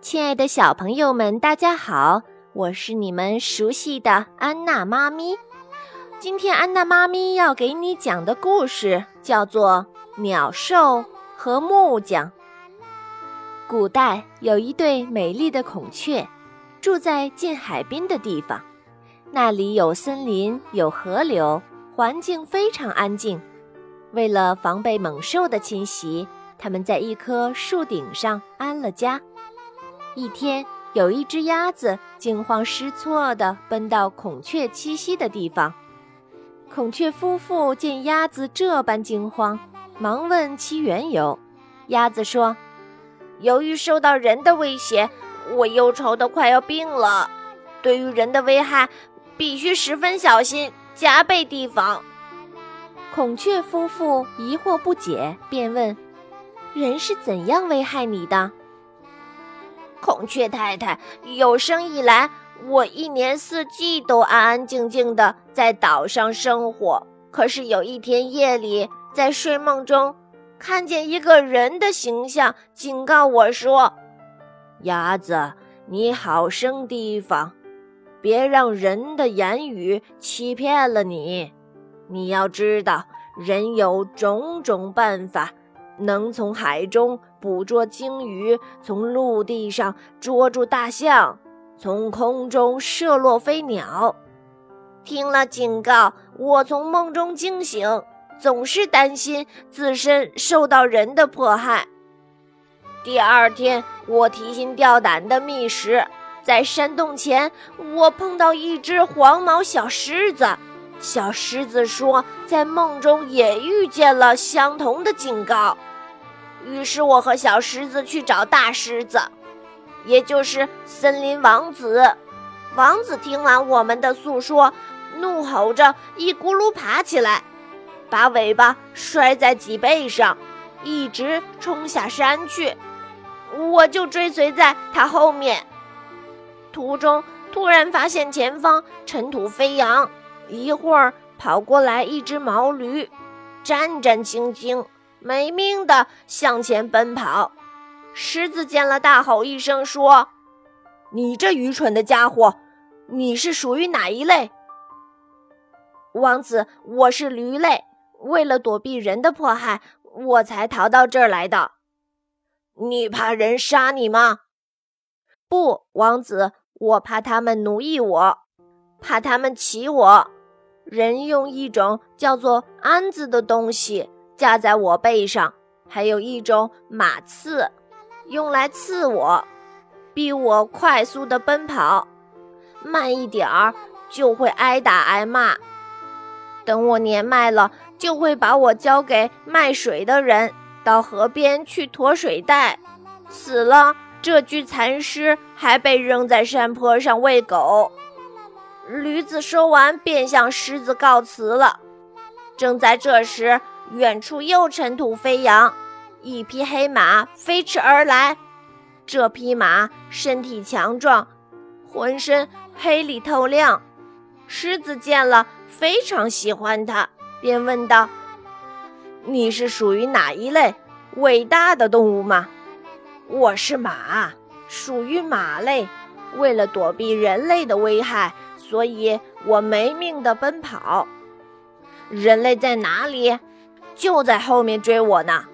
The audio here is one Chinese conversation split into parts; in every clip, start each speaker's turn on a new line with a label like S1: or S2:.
S1: 亲爱的小朋友们，大家好！我是你们熟悉的安娜妈咪。今天安娜妈咪要给你讲的故事叫做《鸟兽和木匠》。古代有一对美丽的孔雀，住在近海滨的地方，那里有森林，有河流，环境非常安静。为了防备猛兽的侵袭，他们在一棵树顶上安了家。一天，有一只鸭子惊慌失措地奔到孔雀栖息的地方。孔雀夫妇见鸭子这般惊慌，忙问其缘由。鸭子说：“
S2: 由于受到人的威胁，我忧愁得快要病了。对于人的危害，必须十分小心，加倍提防。”
S1: 孔雀夫妇疑惑不解，便问：“人是怎样危害你的？”
S2: 孔雀太太，有生以来，我一年四季都安安静静的在岛上生活。可是有一天夜里，在睡梦中，看见一个人的形象，警告我说：“鸭子，你好生提防，别让人的言语欺骗了你。你要知道，人有种种办法。”能从海中捕捉鲸鱼，从陆地上捉住大象，从空中射落飞鸟。听了警告，我从梦中惊醒，总是担心自身受到人的迫害。第二天，我提心吊胆地觅食，在山洞前，我碰到一只黄毛小狮子。小狮子说，在梦中也遇见了相同的警告。于是我和小狮子去找大狮子，也就是森林王子。王子听完我们的诉说，怒吼着一咕噜爬起来，把尾巴摔在脊背上，一直冲下山去。我就追随在他后面。途中突然发现前方尘土飞扬，一会儿跑过来一只毛驴，战战兢兢。没命地向前奔跑，狮子见了，大吼一声说：“你这愚蠢的家伙，你是属于哪一类？”王子，我是驴类，为了躲避人的迫害，我才逃到这儿来的。你怕人杀你吗？不，王子，我怕他们奴役我，怕他们骑我。人用一种叫做鞍子的东西。架在我背上，还有一种马刺，用来刺我，逼我快速的奔跑，慢一点儿就会挨打挨骂。等我年迈了，就会把我交给卖水的人，到河边去驮水袋。死了，这具残尸还被扔在山坡上喂狗。驴子说完，便向狮子告辞了。正在这时。远处又尘土飞扬，一匹黑马飞驰而来。这匹马身体强壮，浑身黑里透亮。狮子见了非常喜欢它，便问道：“你是属于哪一类伟大的动物吗？”“我是马，属于马类。为了躲避人类的危害，所以我没命地奔跑。人类在哪里？”就在后面追我呢。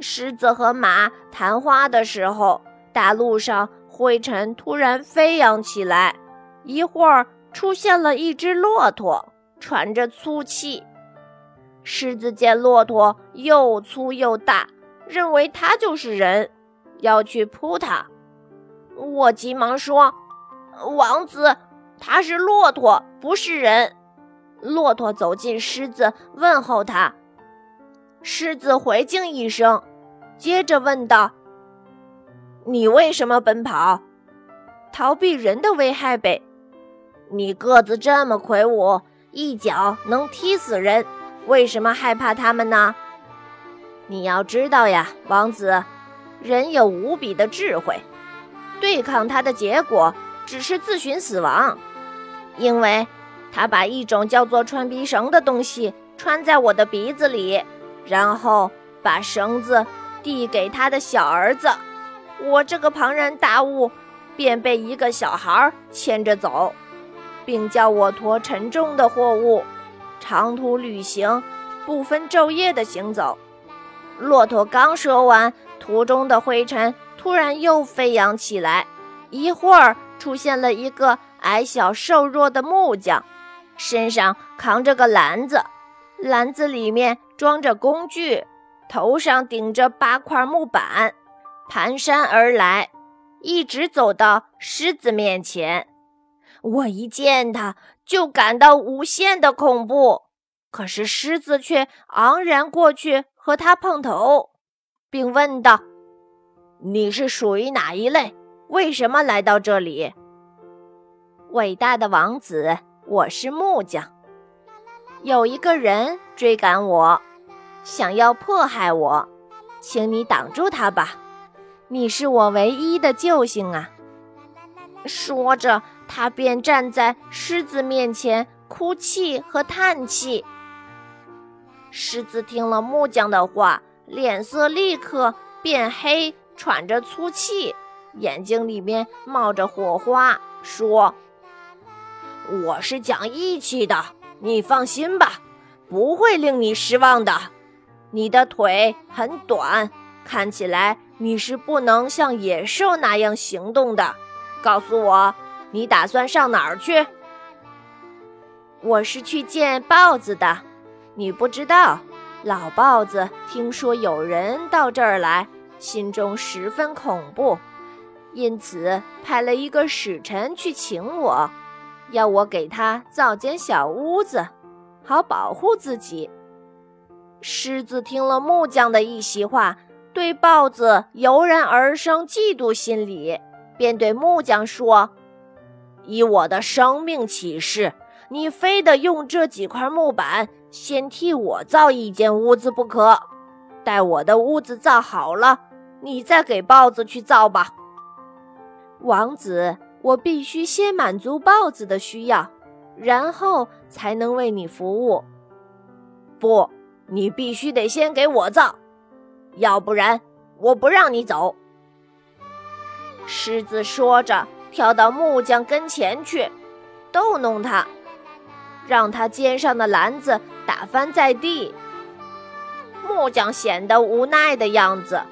S2: 狮子和马谈话的时候，大路上灰尘突然飞扬起来，一会儿出现了一只骆驼，喘着粗气。狮子见骆驼又粗又大，认为它就是人，要去扑它。我急忙说：“王子，它是骆驼，不是人。”骆驼走近狮子，问候他。狮子回敬一声，接着问道：“你为什么奔跑？逃避人的危害呗？你个子这么魁梧，一脚能踢死人，为什么害怕他们呢？你要知道呀，王子，人有无比的智慧，对抗他的结果只是自寻死亡，因为他把一种叫做穿鼻绳的东西穿在我的鼻子里。”然后把绳子递给他的小儿子，我这个庞然大物便被一个小孩牵着走，并叫我驮沉重的货物，长途旅行不分昼夜的行走。骆驼刚说完，途中的灰尘突然又飞扬起来，一会儿出现了一个矮小瘦弱的木匠，身上扛着个篮子，篮子里面装着工具。头上顶着八块木板，蹒跚而来，一直走到狮子面前。我一见他就感到无限的恐怖，可是狮子却昂然过去和他碰头，并问道：“你是属于哪一类？为什么来到这里？”
S1: 伟大的王子，我是木匠。有一个人追赶我。想要迫害我，请你挡住他吧！你是我唯一的救星啊！
S2: 说着，他便站在狮子面前哭泣和叹气。狮子听了木匠的话，脸色立刻变黑，喘着粗气，眼睛里面冒着火花，说：“我是讲义气的，你放心吧，不会令你失望的。”你的腿很短，看起来你是不能像野兽那样行动的。告诉我，你打算上哪儿去？
S1: 我是去见豹子的。你不知道，老豹子听说有人到这儿来，心中十分恐怖，因此派了一个使臣去请我，要我给他造间小屋子，好保护自己。
S2: 狮子听了木匠的一席话，对豹子油然而生嫉妒心理，便对木匠说：“以我的生命起誓，你非得用这几块木板先替我造一间屋子不可。待我的屋子造好了，你再给豹子去造吧。”
S1: 王子，我必须先满足豹子的需要，然后才能为你服务。
S2: 不。你必须得先给我造，要不然我不让你走。狮子说着，跳到木匠跟前去，逗弄他，让他肩上的篮子打翻在地。木匠显得无奈的样子，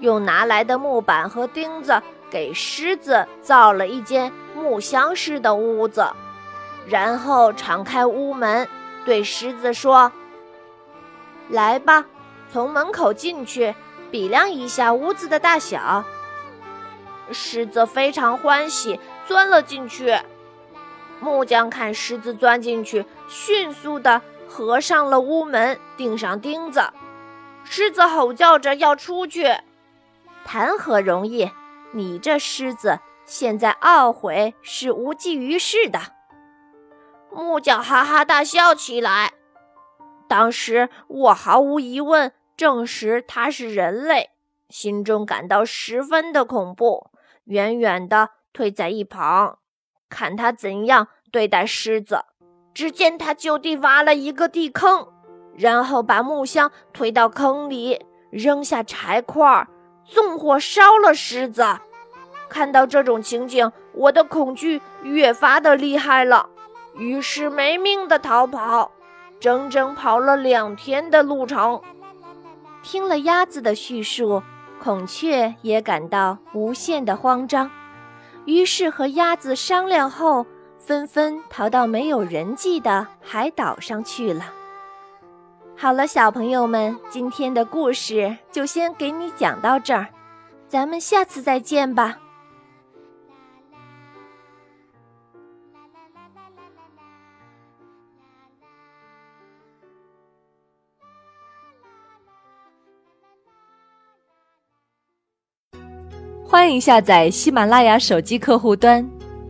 S2: 用拿来的木板和钉子给狮子造了一间木箱式的屋子，然后敞开屋门，对狮子说。来吧，从门口进去，比量一下屋子的大小。狮子非常欢喜，钻了进去。木匠看狮子钻进去，迅速地合上了屋门，钉上钉子。狮子吼叫着要出去，
S1: 谈何容易！你这狮子现在懊悔是无济于事的。
S2: 木匠哈哈大笑起来。当时我毫无疑问证实他是人类，心中感到十分的恐怖，远远地退在一旁，看他怎样对待狮子。只见他就地挖了一个地坑，然后把木箱推到坑里，扔下柴块儿，纵火烧了狮子。看到这种情景，我的恐惧越发的厉害了，于是没命的逃跑。整整跑了两天的路程。
S1: 听了鸭子的叙述，孔雀也感到无限的慌张，于是和鸭子商量后，纷纷逃到没有人迹的海岛上去了。好了，小朋友们，今天的故事就先给你讲到这儿，咱们下次再见吧。欢迎下载喜马拉雅手机客户端，